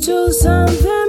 to something.